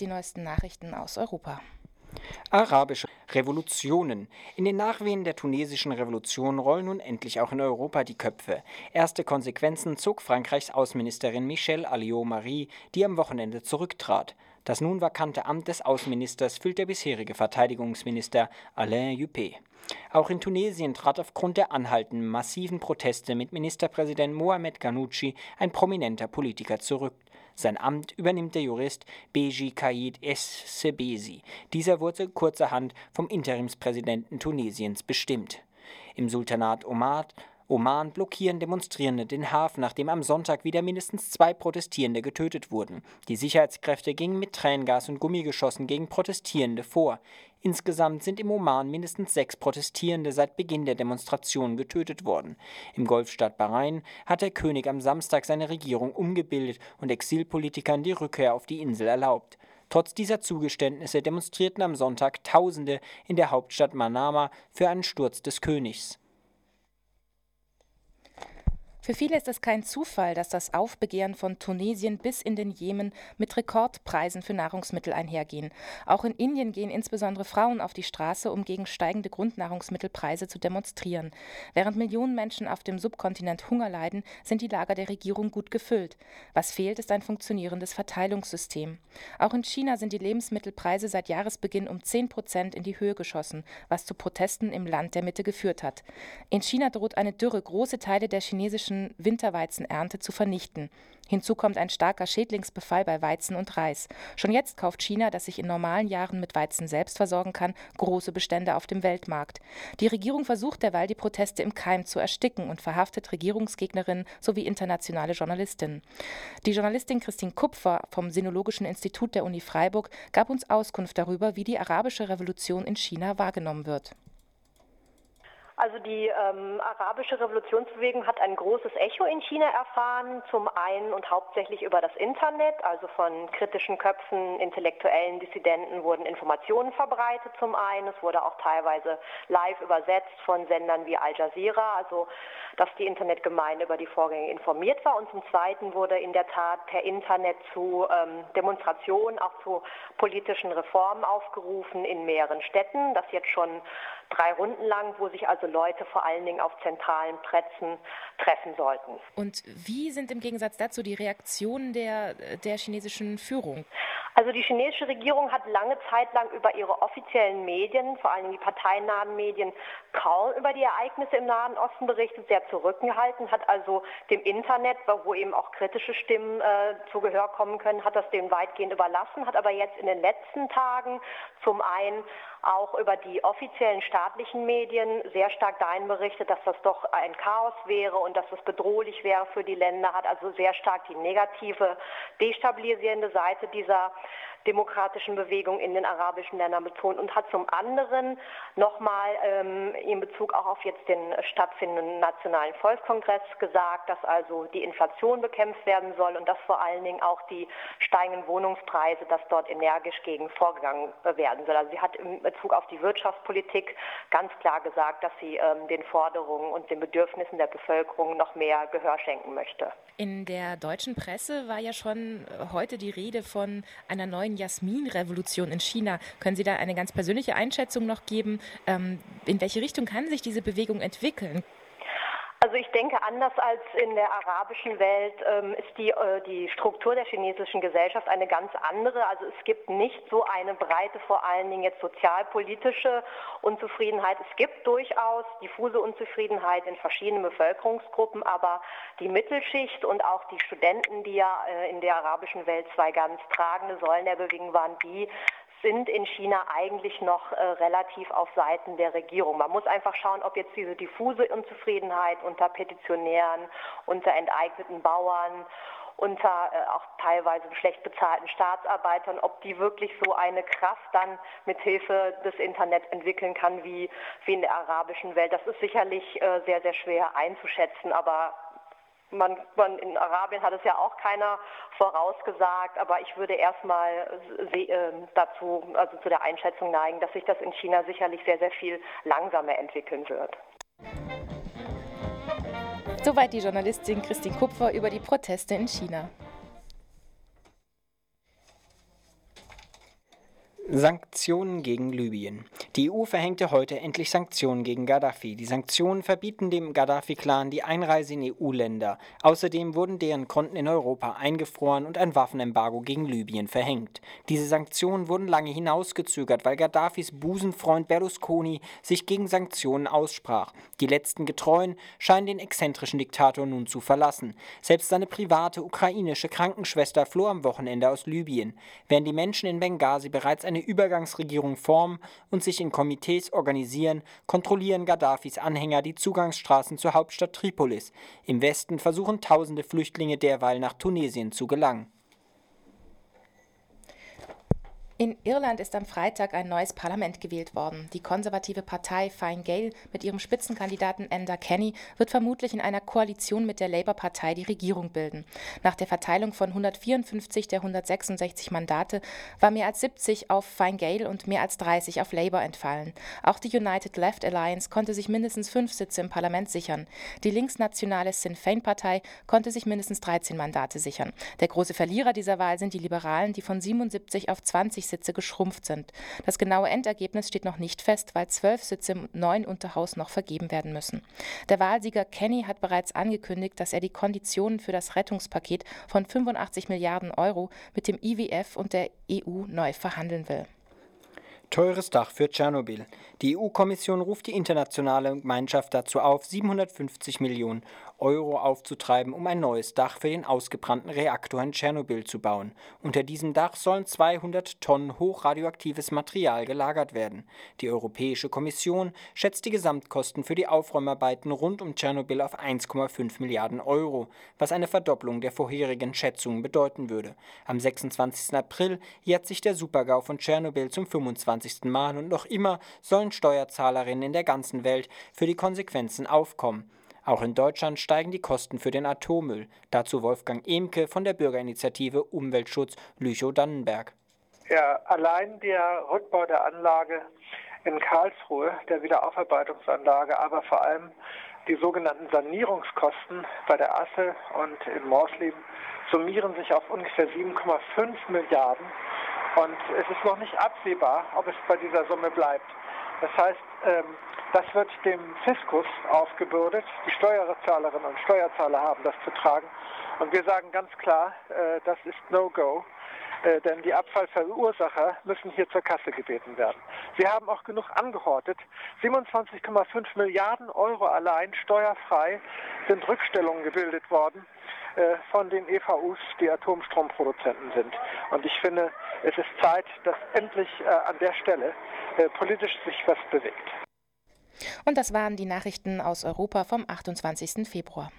Die neuesten Nachrichten aus Europa. Arabische Revolutionen. In den Nachwehen der tunesischen Revolution rollen nun endlich auch in Europa die Köpfe. Erste Konsequenzen zog Frankreichs Außenministerin Michelle Alliot-Marie, die am Wochenende zurücktrat. Das nun vakante Amt des Außenministers füllt der bisherige Verteidigungsminister Alain Juppé. Auch in Tunesien trat aufgrund der anhaltenden massiven Proteste mit Ministerpräsident Mohamed Ghanouchi ein prominenter Politiker zurück. Sein Amt übernimmt der Jurist Beji Kaid Es-Sebesi. Dieser wurde kurzerhand vom Interimspräsidenten Tunesiens bestimmt. Im Sultanat Omar Oman blockieren Demonstrierende den Hafen, nachdem am Sonntag wieder mindestens zwei Protestierende getötet wurden. Die Sicherheitskräfte gingen mit Tränengas und Gummigeschossen gegen Protestierende vor. Insgesamt sind im Oman mindestens sechs Protestierende seit Beginn der Demonstration getötet worden. Im Golfstaat Bahrain hat der König am Samstag seine Regierung umgebildet und Exilpolitikern die Rückkehr auf die Insel erlaubt. Trotz dieser Zugeständnisse demonstrierten am Sonntag Tausende in der Hauptstadt Manama für einen Sturz des Königs. Für viele ist es kein Zufall, dass das Aufbegehren von Tunesien bis in den Jemen mit Rekordpreisen für Nahrungsmittel einhergehen. Auch in Indien gehen insbesondere Frauen auf die Straße, um gegen steigende Grundnahrungsmittelpreise zu demonstrieren. Während Millionen Menschen auf dem Subkontinent Hunger leiden, sind die Lager der Regierung gut gefüllt. Was fehlt, ist ein funktionierendes Verteilungssystem. Auch in China sind die Lebensmittelpreise seit Jahresbeginn um 10 Prozent in die Höhe geschossen, was zu Protesten im Land der Mitte geführt hat. In China droht eine Dürre große Teile der chinesischen deutschen Winterweizenernte zu vernichten. Hinzu kommt ein starker Schädlingsbefall bei Weizen und Reis. Schon jetzt kauft China, das sich in normalen Jahren mit Weizen selbst versorgen kann, große Bestände auf dem Weltmarkt. Die Regierung versucht derweil, die Proteste im Keim zu ersticken und verhaftet Regierungsgegnerinnen sowie internationale Journalistinnen. Die Journalistin Christine Kupfer vom Sinologischen Institut der Uni Freiburg gab uns Auskunft darüber, wie die arabische Revolution in China wahrgenommen wird. Also die ähm, arabische Revolutionsbewegung hat ein großes Echo in China erfahren, zum einen und hauptsächlich über das Internet, also von kritischen Köpfen, intellektuellen Dissidenten wurden Informationen verbreitet zum einen, es wurde auch teilweise live übersetzt von Sendern wie Al Jazeera, also dass die Internetgemeinde über die Vorgänge informiert war. Und zum zweiten wurde in der Tat per Internet zu ähm, Demonstrationen, auch zu politischen Reformen aufgerufen in mehreren Städten, das jetzt schon drei Runden lang, wo sich also Leute vor allen Dingen auf zentralen Plätzen treffen sollten. Und wie sind im Gegensatz dazu die Reaktionen der, der chinesischen Führung? Also die chinesische Regierung hat lange Zeit lang über ihre offiziellen Medien, vor allem die parteinahen Medien, kaum über die Ereignisse im Nahen Osten berichtet, sehr zurückgehalten, hat also dem Internet, wo eben auch kritische Stimmen äh, zu Gehör kommen können, hat das dem weitgehend überlassen, hat aber jetzt in den letzten Tagen zum einen auch über die offiziellen staatlichen Medien sehr stark dahin berichtet, dass das doch ein Chaos wäre und dass es bedrohlich wäre für die Länder, hat also sehr stark die negative, destabilisierende Seite dieser demokratischen Bewegung in den arabischen Ländern betont und hat zum anderen nochmal ähm, in Bezug auch auf jetzt den stattfindenden Nationalen Volkskongress gesagt, dass also die Inflation bekämpft werden soll und dass vor allen Dingen auch die steigenden Wohnungspreise, dass dort energisch gegen vorgegangen werden soll. Also sie hat im Bezug auf die Wirtschaftspolitik ganz klar gesagt, dass sie ähm, den Forderungen und den Bedürfnissen der Bevölkerung noch mehr Gehör schenken möchte. In der deutschen Presse war ja schon heute die Rede von einer neuen Jasmin-Revolution in China. Können Sie da eine ganz persönliche Einschätzung noch geben? Ähm, in welche Richtung kann sich diese Bewegung entwickeln? Also ich denke, anders als in der arabischen Welt ähm, ist die, äh, die Struktur der chinesischen Gesellschaft eine ganz andere. Also es gibt nicht so eine breite, vor allen Dingen jetzt sozialpolitische Unzufriedenheit. Es gibt durchaus diffuse Unzufriedenheit in verschiedenen Bevölkerungsgruppen, aber die Mittelschicht und auch die Studenten, die ja äh, in der arabischen Welt zwei ganz tragende Säulen der Bewegung waren, die sind in China eigentlich noch äh, relativ auf Seiten der Regierung. Man muss einfach schauen, ob jetzt diese diffuse Unzufriedenheit unter Petitionären, unter enteigneten Bauern, unter äh, auch teilweise schlecht bezahlten Staatsarbeitern, ob die wirklich so eine Kraft dann mit Hilfe des Internets entwickeln kann wie, wie in der arabischen Welt. Das ist sicherlich äh, sehr, sehr schwer einzuschätzen, aber man, man, in Arabien hat es ja auch keiner vorausgesagt, aber ich würde erstmal äh, dazu, also zu der Einschätzung neigen, dass sich das in China sicherlich sehr, sehr viel langsamer entwickeln wird. Soweit die Journalistin Christine Kupfer über die Proteste in China. Sanktionen gegen Libyen. Die EU verhängte heute endlich Sanktionen gegen Gaddafi. Die Sanktionen verbieten dem Gaddafi-Clan die Einreise in EU-Länder. Außerdem wurden deren Konten in Europa eingefroren und ein Waffenembargo gegen Libyen verhängt. Diese Sanktionen wurden lange hinausgezögert, weil Gaddafis Busenfreund Berlusconi sich gegen Sanktionen aussprach. Die letzten Getreuen scheinen den exzentrischen Diktator nun zu verlassen. Selbst seine private ukrainische Krankenschwester floh am Wochenende aus Libyen. Während die Menschen in Benghazi bereits eine Übergangsregierung formen und sich in Komitees organisieren, kontrollieren Gaddafis Anhänger die Zugangsstraßen zur Hauptstadt Tripolis. Im Westen versuchen tausende Flüchtlinge derweil nach Tunesien zu gelangen. In Irland ist am Freitag ein neues Parlament gewählt worden. Die konservative Partei Fine Gael mit ihrem Spitzenkandidaten Enda Kenny wird vermutlich in einer Koalition mit der Labour-Partei die Regierung bilden. Nach der Verteilung von 154 der 166 Mandate war mehr als 70 auf Fine Gael und mehr als 30 auf Labour entfallen. Auch die United Left Alliance konnte sich mindestens fünf Sitze im Parlament sichern. Die linksnationale Sinn Féin-Partei konnte sich mindestens 13 Mandate sichern. Der große Verlierer dieser Wahl sind die Liberalen, die von 77 auf 20 Sitze geschrumpft sind. Das genaue Endergebnis steht noch nicht fest, weil zwölf Sitze im neuen Unterhaus noch vergeben werden müssen. Der Wahlsieger Kenny hat bereits angekündigt, dass er die Konditionen für das Rettungspaket von 85 Milliarden Euro mit dem IWF und der EU neu verhandeln will. Teures Dach für Tschernobyl. Die EU-Kommission ruft die internationale Gemeinschaft dazu auf, 750 Millionen Euro aufzutreiben, um ein neues Dach für den ausgebrannten Reaktor in Tschernobyl zu bauen. Unter diesem Dach sollen 200 Tonnen hochradioaktives Material gelagert werden. Die Europäische Kommission schätzt die Gesamtkosten für die Aufräumarbeiten rund um Tschernobyl auf 1,5 Milliarden Euro, was eine Verdopplung der vorherigen Schätzungen bedeuten würde. Am 26. April jährt sich der Supergau von Tschernobyl zum 25. Mal und noch immer sollen Steuerzahlerinnen in der ganzen Welt für die Konsequenzen aufkommen. Auch in Deutschland steigen die Kosten für den Atommüll. Dazu Wolfgang Emke von der Bürgerinitiative Umweltschutz Lüchow-Dannenberg. Ja, allein der Rückbau der Anlage in Karlsruhe, der Wiederaufarbeitungsanlage, aber vor allem die sogenannten Sanierungskosten bei der Asse und in Morsleben summieren sich auf ungefähr 7,5 Milliarden. Und es ist noch nicht absehbar, ob es bei dieser Summe bleibt. Das heißt, ähm, das wird dem Fiskus aufgebürdet. Die Steuerzahlerinnen und Steuerzahler haben das zu tragen. Und wir sagen ganz klar, äh, das ist No-Go. Äh, denn die Abfallverursacher müssen hier zur Kasse gebeten werden. Sie haben auch genug angehortet. 27,5 Milliarden Euro allein steuerfrei sind Rückstellungen gebildet worden äh, von den EVUs, die Atomstromproduzenten sind. Und ich finde, es ist Zeit, dass endlich an der Stelle politisch sich was bewegt. Und das waren die Nachrichten aus Europa vom 28. Februar.